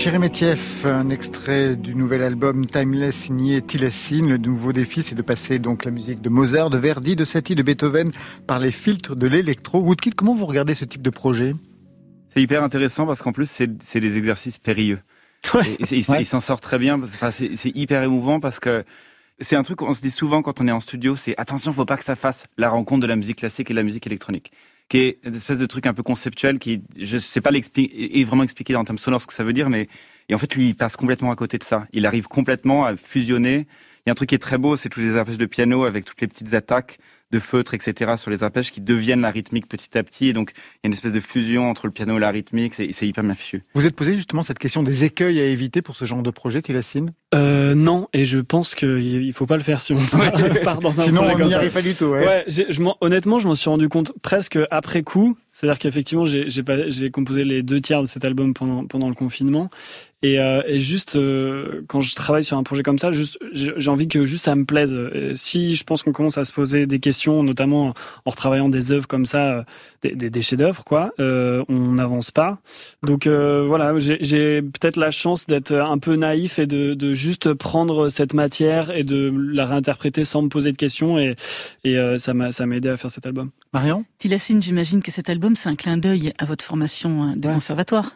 Sheremetyev, un extrait du nouvel album Timeless signé Tilassine. Le nouveau défi, c'est de passer donc la musique de Mozart, de Verdi, de Satie, de Beethoven par les filtres de l'électro. Woodkid, comment vous regardez ce type de projet? C'est hyper intéressant parce qu'en plus, c'est des exercices périlleux. il s'en sort très bien. Enfin, c'est hyper émouvant parce que c'est un truc qu'on se dit souvent quand on est en studio, c'est attention, faut pas que ça fasse la rencontre de la musique classique et de la musique électronique qui est une espèce de truc un peu conceptuel qui, je sais pas l'expliquer, vraiment expliquer en termes sonores ce que ça veut dire, mais et en fait lui il passe complètement à côté de ça. Il arrive complètement à fusionner. Il y a un truc qui est très beau, c'est tous les arpèges de piano avec toutes les petites attaques de feutre, etc. sur les arpèges qui deviennent la rythmique petit à petit. Et donc, il y a une espèce de fusion entre le piano et la rythmique. C'est hyper bien fichu. Vous êtes posé justement cette question des écueils à éviter pour ce genre de projet, Tilassine euh, Non, et je pense qu'il ne faut pas le faire si on part dans un Sinon, on n'y arrive pas du tout. Ouais. ouais je, honnêtement, je m'en suis rendu compte presque après coup. C'est-à-dire qu'effectivement, j'ai composé les deux tiers de cet album pendant, pendant le confinement. Et, euh, et juste euh, quand je travaille sur un projet comme ça, juste j'ai envie que juste ça me plaise. si je pense qu'on commence à se poser des questions, notamment en retravaillant des œuvres comme ça, euh, des, des, des chefs-d'œuvre, quoi, euh, on n'avance pas. Donc euh, voilà, j'ai peut-être la chance d'être un peu naïf et de, de, juste prendre cette matière et de la réinterpréter sans me poser de questions. Et, et ça m'a ça m'a aidé à faire cet album. Marion, Tilassine, j'imagine que cet album c'est un clin d'œil à votre formation hein, de conservatoire.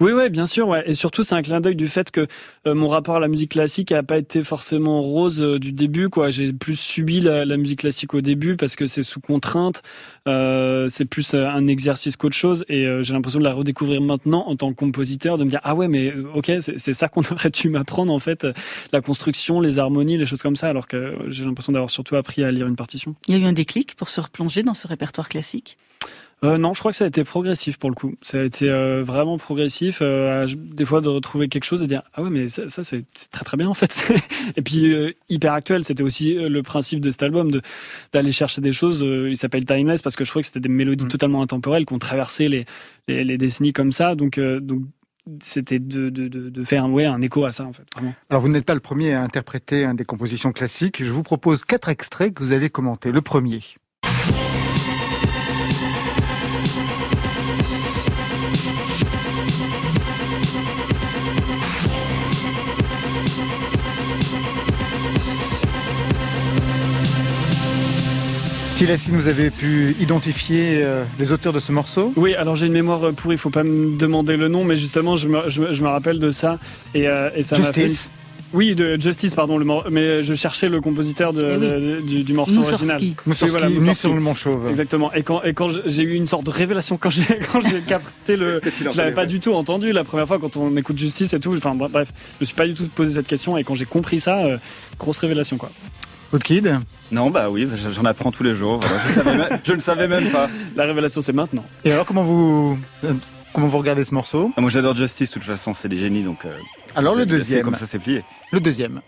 Oui, ouais, bien sûr, ouais. Et surtout, c'est un clin d'œil du fait que euh, mon rapport à la musique classique n'a pas été forcément rose euh, du début, quoi. J'ai plus subi la, musique classique au début parce que c'est sous contrainte, euh, c'est plus un exercice qu'autre chose. Et j'ai l'impression de la redécouvrir maintenant en tant que compositeur, de me dire ah ouais, mais ok, c'est ça qu'on aurait dû m'apprendre en fait, la construction, les harmonies, les choses comme ça, alors que j'ai l'impression d'avoir surtout appris à lire une partition. Il y a eu un déclic pour se replonger dans ce répertoire classique? Euh, non, je crois que ça a été progressif pour le coup. Ça a été euh, vraiment progressif. Euh, des fois, de retrouver quelque chose et dire ah ouais, mais ça, ça c'est très très bien en fait. et puis euh, hyper actuel. C'était aussi euh, le principe de cet album de d'aller chercher des choses. il s'appelle Timeless parce que je crois que c'était des mélodies mm. totalement intemporelles qui ont traversé les, les, les décennies comme ça. Donc donc c'était de, de, de, faire ouais, un écho à ça en fait. Vraiment. Alors vous n'êtes pas le premier à interpréter des compositions classiques. Je vous propose quatre extraits que vous allez commenter. Le premier. Si vous avez pu identifier euh, les auteurs de ce morceau Oui, alors j'ai une mémoire euh, pourrie, il faut pas me demander le nom, mais justement, je me, je me, rappelle de ça. Et, euh, et ça m'a fait... Oui, de Justice, pardon, le mais je cherchais le compositeur de, eh du, morceau original. Moussorski, oui, voilà, sur le manchot. Exactement. Et quand, et quand j'ai eu une sorte de révélation quand j'ai quand j'ai capté le, je l'avais pas du tout entendu la première fois quand on écoute Justice et tout. Enfin bref, je me suis pas du tout posé cette question et quand j'ai compris ça, grosse révélation quoi. Kid Non, bah oui, j'en apprends tous les jours. Je, ne savais même pas. La révélation, c'est maintenant. Et alors, comment vous, euh, comment vous regardez ce morceau ah, Moi, j'adore Justice, de toute façon, c'est des génies, donc. Euh, alors, le deuxième. Comme ça, c'est plié. Le deuxième.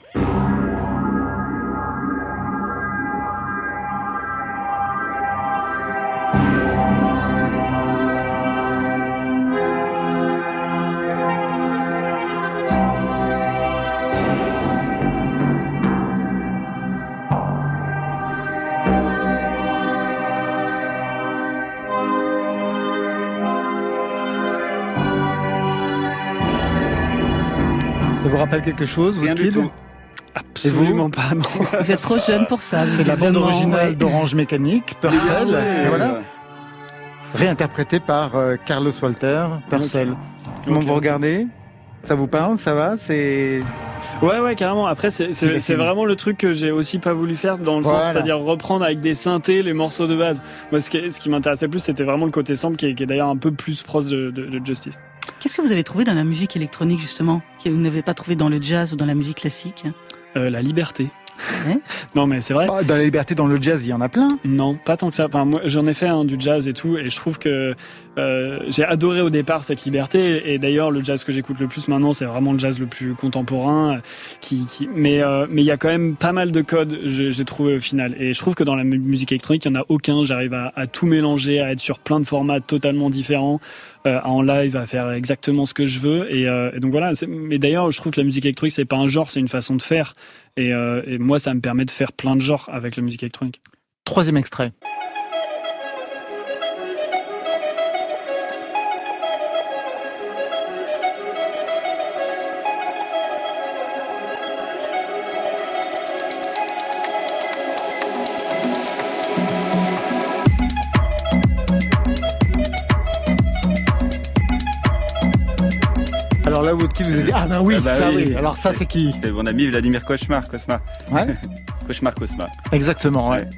Rappelle quelque chose, Rien du tout. Absolument pas, non. Vous êtes trop jeune pour ça. C'est la bande originale d'Orange Mécanique, Purcell. et voilà. Réinterprétée par euh, Carlos Walter, Purcell. Comment vous regardez Ça vous parle? Ça va? C'est Ouais, ouais, carrément. Après, c'est vraiment le truc que j'ai aussi pas voulu faire dans le sens, c'est-à-dire reprendre avec des synthés les morceaux de base. Moi, ce qui, ce qui m'intéressait plus, c'était vraiment le côté sample qui est, d'ailleurs un peu plus proche de, de, Justice. Qu'est-ce que vous avez trouvé dans la musique électronique, justement, que vous n'avez pas trouvé dans le jazz ou dans la musique classique? Euh, La liberté. non mais c'est vrai. Ah, dans la liberté, dans le jazz, il y en a plein. Non, pas tant que ça. Enfin, moi, j'en ai fait du jazz et tout, et je trouve que euh, j'ai adoré au départ cette liberté et d'ailleurs le jazz que j'écoute le plus maintenant c'est vraiment le jazz le plus contemporain qui, qui... mais euh, mais il y a quand même pas mal de codes j'ai trouvé au final. Et je trouve que dans la musique électronique il y en a aucun. J'arrive à, à, tout mélanger à être sur plein de formats totalement différents euh, en live à faire exactement ce que je veux. Et, euh, et donc voilà mais d'ailleurs je trouve que la musique électronique c'est pas un genre c'est une façon de faire. Et, euh, et moi ça me permet de faire plein de genres avec la musique électronique. Troisième extrait Woodkid vous a dit Ah, bah oui, Ah bah ça oui. oui. Alors, ça, c'est qui C'est mon ami Vladimir Cauchemar, Cosma. Ouais, Cauchemar, Cosma. exactement, ouais. Ouais.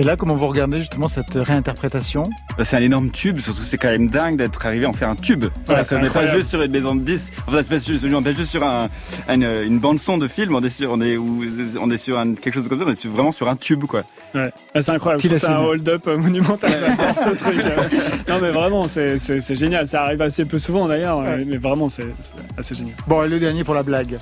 Et là, comment vous regardez justement cette réinterprétation? Bah, c'est un énorme tube, surtout c'est quand même dingue d'être arrivé à en faire un tube. Voilà, on n'est pas juste sur une maison de 10, enfin, c'est pas juste, on est juste sur un, une, une bande son de film, on est sur, on est, où- on est sur un, quelque chose comme ça, on est sur- vraiment sur un tube, quoi. Ouais. Ah, c'est incroyable. C'est un hold-up monumental. Ça sort ce truc. Non, mais vraiment, c'est génial. Ça arrive assez peu souvent d'ailleurs, Ouais. mais- vraiment, c'est c'est assez génial. Bon, et le dernier pour la blague.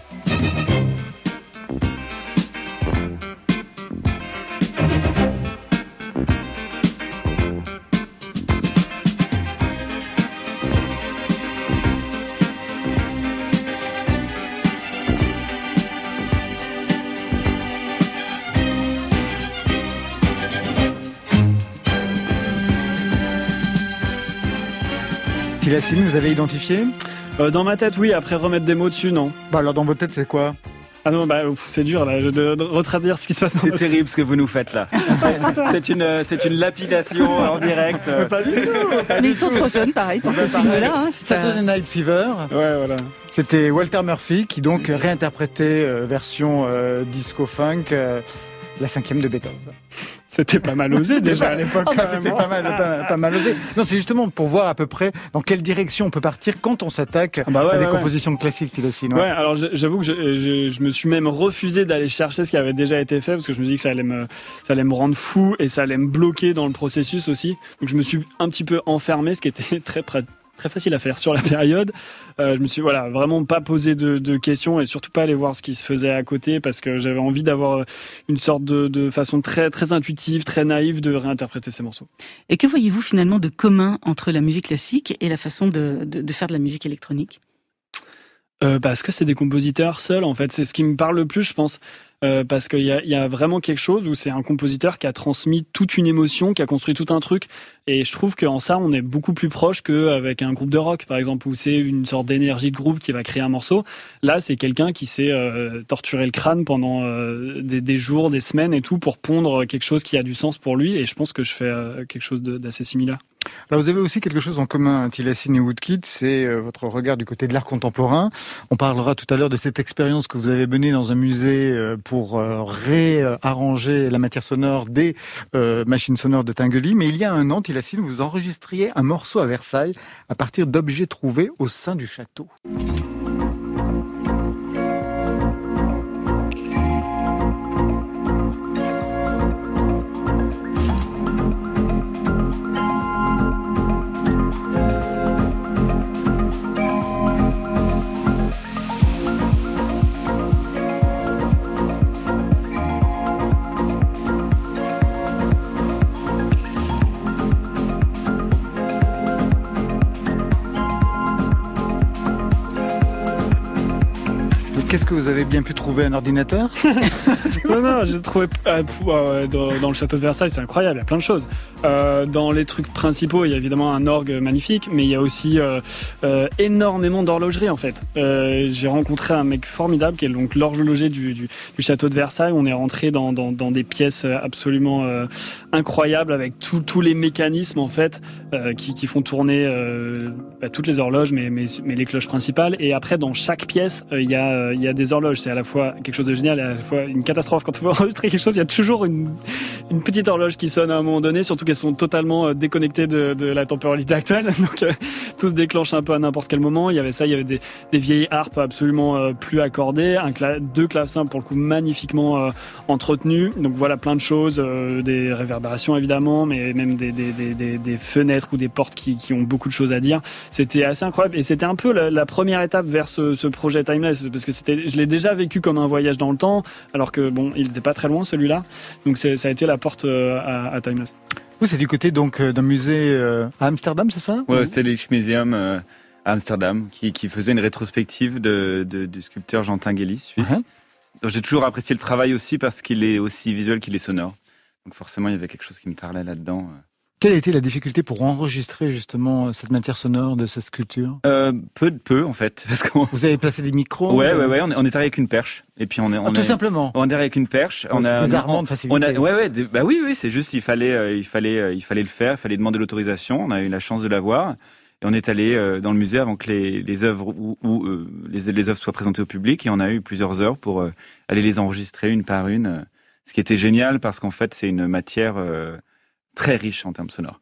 Tilacine, vous avez identifié Euh, dans ma tête, oui. Après, remettre des mots dessus, non. Bah alors dans votre tête, c'est quoi Ah non, bah, c'est dur là, de, de retraduire ce qui se passe dans C'est terrible ce que vous nous faites là. C'est- une, c'est une lapidation en direct. euh. Pas du tout Mais ils sont trop jeunes, pareil, pour ce Bah, film-là. hein, Saturday Night Fever, Ouais, voilà. c'était Walter Murphy qui donc réinterprétait euh, version euh, disco funk euh, la cinquième de Beethoven. C'était pas mal osé déjà à l'époque. Même, c'était hein. pas mal, pas, pas mal osé. Non, c'est justement pour voir à peu près dans quelle direction on peut partir quand on s'attaque Ah bah ouais, à des ouais, ouais. compositions classiques, Tilacine. Ouais, alors j'avoue que je, je, je me suis même refusé d'aller chercher ce qui avait déjà été fait parce que je me dis que ça allait me, ça allait me rendre fou et ça allait me bloquer dans le processus aussi. Donc je me suis un petit peu enfermé, ce qui était très près- très facile à faire sur la période. Euh, je me suis voilà vraiment pas posé de, de questions et surtout pas aller voir ce qui se faisait à côté parce que j'avais envie d'avoir une sorte de, de façon très très intuitive, très naïve de réinterpréter ces morceaux. Et que voyez-vous finalement de commun entre la musique classique et la façon de, de, de faire de la musique électronique? Euh, parce que c'est des compositeurs seuls, en fait. C'est ce qui me parle le plus, je pense. Euh, parce qu'il y a, vraiment quelque chose où c'est un compositeur qui a transmis toute une émotion, qui a construit tout un truc. Et je trouve qu'en ça, on est beaucoup plus proche qu'avec un groupe de rock, par exemple, où c'est une sorte d'énergie de groupe qui va créer un morceau. Là, c'est quelqu'un qui s'est euh, torturé le crâne pendant euh, des, jours, des semaines et tout pour pondre quelque chose qui a du sens pour lui. Et je pense que je fais quelque chose d'assez similaire. Alors vous avez aussi quelque chose en commun, Tilacine et Woodkid, c'est euh, votre regard du côté de l'art contemporain. On parlera tout à l'heure de cette expérience que vous avez menée dans un musée euh, pour euh, réarranger la matière sonore des machines sonores de Tinguely. Mais il y a un an, Tilacine, vous enregistriez un morceau à Versailles à partir d'objets trouvés au sein du château. Que vous avez bien pu trouver un ordinateur non, non, j'ai trouvé euh, dans, le château de Versailles, c'est incroyable, il y a plein de choses. Euh, dans les trucs principaux, il y a évidemment un orgue magnifique, mais il y a aussi euh, euh, énormément d'horlogerie en fait. J'ai rencontré un mec formidable qui est donc l'horloger du, château de Versailles. On est rentré dans, des pièces absolument incroyables avec tous les mécanismes en fait qui, font tourner bah, toutes les horloges, mais, les cloches principales. Et après, dans chaque pièce, il y, a, il y a des horloges. C'est à la fois quelque chose de génial et à la fois une catastrophe. Quand on veut enregistrer quelque chose, il y a toujours une, petite horloge qui sonne à un moment donné, surtout qu'elles sont totalement euh, déconnectées de, la temporalité actuelle. Donc euh, tout se déclenche un peu à n'importe quel moment. Il y avait ça, il y avait des, vieilles harpes absolument euh, plus accordées, un cla- deux clavecins pour le coup magnifiquement euh, entretenus. Donc voilà plein de choses, des réverbérations évidemment, mais même des, fenêtres ou des portes qui, ont beaucoup de choses à dire. C'était assez incroyable et c'était un peu la, la première étape vers ce, ce projet Timeless parce que c'était, je l'ai déjà vécu comme un voyage dans le temps, alors que bon, il n'était pas très loin celui-là. Donc ça a été la porte euh, à, à Timeless. Vous, c'est du côté donc euh, d'un musée euh, à Amsterdam, c'est ça? Ouais, c'était l'Ichmuseum euh, à Amsterdam qui, qui faisait une rétrospective de, de- du sculpteur Jean Tinguely, suisse. Donc j'ai toujours apprécié le travail aussi parce qu'il est aussi visuel qu'il est sonore. Donc forcément, il y avait quelque chose qui me parlait là-dedans. Quelle a été la difficulté pour enregistrer justement cette matière sonore de cette sculpture? Euh, peu de peu en fait, parce Vous avez placé des micros ouais euh, ouais ouais, on est, on est arrivé avec une perche et puis on est ah, on Tout est simplement. on est arrivé avec une perche. On a des on- de on facilité. a ouais ouais des- bah oui oui c'est juste il fallait euh, il fallait euh, il fallait le faire, il fallait demander l'autorisation. On a eu la chance de l'avoir Et on est allé dans le musée avant que les, les œuvres ou, les, les œuvres soient présentées au public. Et on a eu plusieurs heures pour aller les enregistrer une par une. Ce qui était génial parce qu'en fait, c'est une matière très riche en termes sonores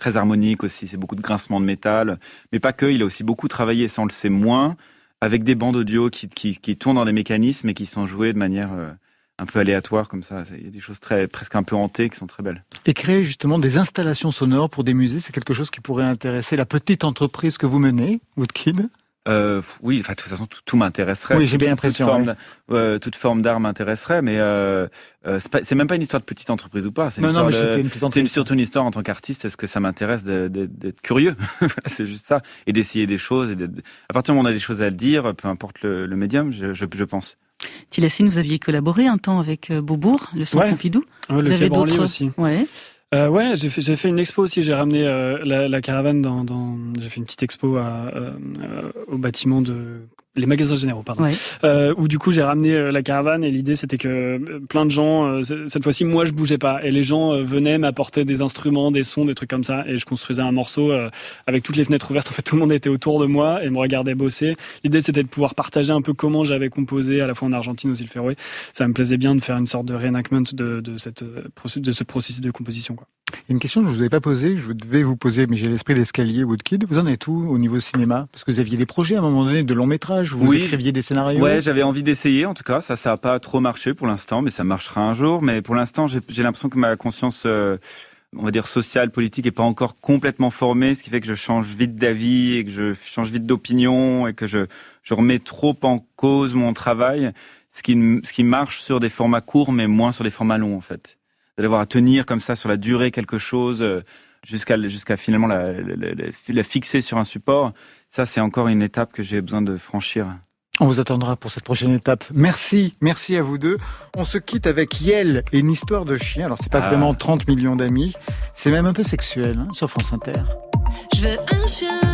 très harmonique aussi. C'est beaucoup de grincements de métal, mais pas que. Il a aussi beaucoup travaillé, ça on le sait moins, avec des bandes audio qui, qui, tournent dans des mécanismes et qui sont joués de manière euh, un peu aléatoire comme ça. Il y a des choses très presque un peu hantées qui sont très belles. Et créer justement des installations sonores pour des musées, c'est quelque chose qui pourrait intéresser la petite entreprise que vous menez, Woodkid? Euh, oui, enfin, de toute façon, tout, m'intéresserait. Oui, j'ai bien l'impression. Toute, forme, euh, toute forme d'art m'intéresserait, mais euh, euh c'est même pas une histoire de petite entreprise ou pas. C'est non, non, mais c'est surtout une histoire en tant qu'artiste. Est-ce que ça m'intéresse d'être curieux? C'est juste ça, et d'essayer des choses. Et à partir du moment où on a des choses à dire, peu importe le, le médium, je, je, je pense. Tilassi, vous aviez collaboré un temps avec euh, Beaubourg, le Centre Pompidou. Ouais, vous avez d'autres aussi. Ouais. Euh, ouais, j'ai fait, fait une expo aussi. J'ai ramené euh, la, la, caravane dans, dans j'ai fait une petite expo à, euh, au bâtiment de les magasins généraux, pardon. Euh, où du coup j'ai ramené euh, la caravane et l'idée c'était que euh, plein de gens, cette fois-ci moi je bougeais pas et les gens venaient m'apporter des instruments, des sons, des trucs comme ça et je construisais un morceau avec toutes les fenêtres ouvertes. En fait tout le monde était autour de moi et me regardait bosser. L'idée c'était de pouvoir partager un peu comment j'avais composé à la fois en Argentine aussi le Féroé. Ça me plaisait bien de faire une sorte de reenactment de, de, cette, de ce processus de composition. Quoi. Une question que je vous avais pas posée, je devais vous poser, mais j'ai l'esprit d'escalier Woodkid. Vous en êtes où au niveau cinéma? Parce que vous aviez des projets à un moment donné de long métrage, vous écriviez des scénarios. Ouais, j'avais envie d'essayer. En tout cas, ça, ça a pas trop marché pour l'instant, mais ça marchera un jour. Mais pour l'instant, j'ai l'impression que ma conscience, euh, on va dire sociale, politique, est pas encore complètement formée, ce qui fait que je change vite d'avis et que je change vite d'opinion et que je, je remets trop en cause mon travail. Ce qui, ce qui marche sur des formats courts, mais moins sur des formats longs, en fait d'avoir à tenir comme ça sur la durée quelque chose euh, jusqu'à jusqu'à finalement la, la, fixer sur un support. Ça, c'est encore une étape que j'ai besoin de franchir. On vous attendra pour cette prochaine étape. Merci, merci à vous deux. On se quitte avec Yel et une histoire de chien. Alors c'est pas ah. vraiment 30 millions d'amis, c'est même un peu sexuel hein, sur France Inter. Je veux un chien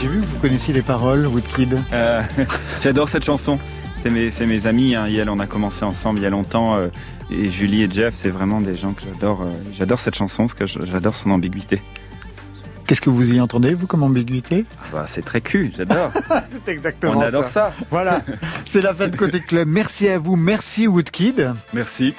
J'ai vu que vous connaissiez les paroles, Woodkid. Euh, J'adore cette chanson. C'est mes, mes, amis, hein. Yel, on a commencé ensemble il y a longtemps. Euh, et Julie et Jeff, c'est vraiment des gens que j'adore. Euh, j'adore cette chanson parce que j'adore son ambiguïté. Qu'est-ce que vous y entendez, vous, comme ambiguïté? Ah bah, C'est très cul, j'adore. c'est exactement On adore ça. Voilà, c'est la fin de Côté Club. Merci à vous, merci Woodkid. Merci.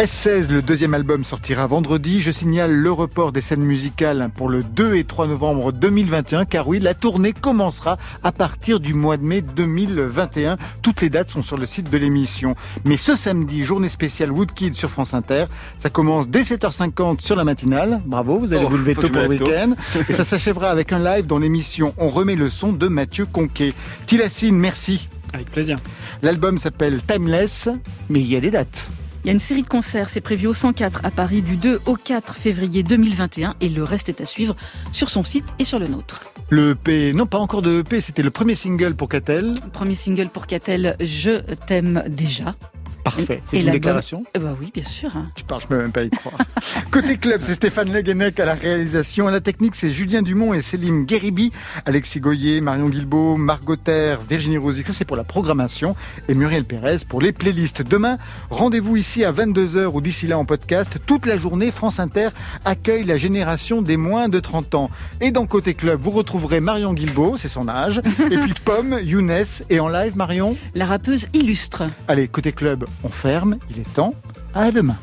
S16, le deuxième album sortira vendredi. Je signale le report des scènes musicales pour le 2 et 3 novembre 2021, car oui, la tournée commencera à partir du mois de mai 2021. Toutes les dates sont sur le site de l'émission. Mais ce samedi, journée spéciale Woodkid sur France Inter, ça commence dès 7h50 sur la matinale. Bravo, vous allez Oh, vous lever tôt pour le week-end. Et ça s'achèvera avec un live dans l'émission On remet le son de Mathieu Conquet. Tilassine, merci. Avec plaisir. L'album s'appelle Timeless, mais il y a des dates. Il y a une série de concerts, c'est prévu au 104 à Paris du 2 au 4 février 2021 et le reste est à suivre sur son site et sur le nôtre. Le EP, non pas encore de EP, c'était le premier single pour Catel. Premier single pour Catel, Je t'aime déjà. Parfait. C'est une l'album- déclaration Eh bah oui, bien sûr. hein. Tu parles, je peux même pas y croire. Côté club, c'est Stéphane Leguenec à la réalisation. À la technique, c'est Julien Dumont et Céline Guéribi. Alexis Goyer, Marion Guilbault, Margot Terre, Virginie Rosic. Ça, c'est pour la programmation. Et Muriel Pérez pour les playlists. Demain, rendez-vous ici à 22h ou d'ici là en podcast. Toute la journée, France Inter accueille la génération des moins de 30 ans. Et dans Côté club, vous retrouverez Marion Guilbault, c'est son âge. et puis Pomme, Younes. Et en live, Marion? La rappeuse illustre. Allez, Côté club, on ferme. Il est temps. À demain.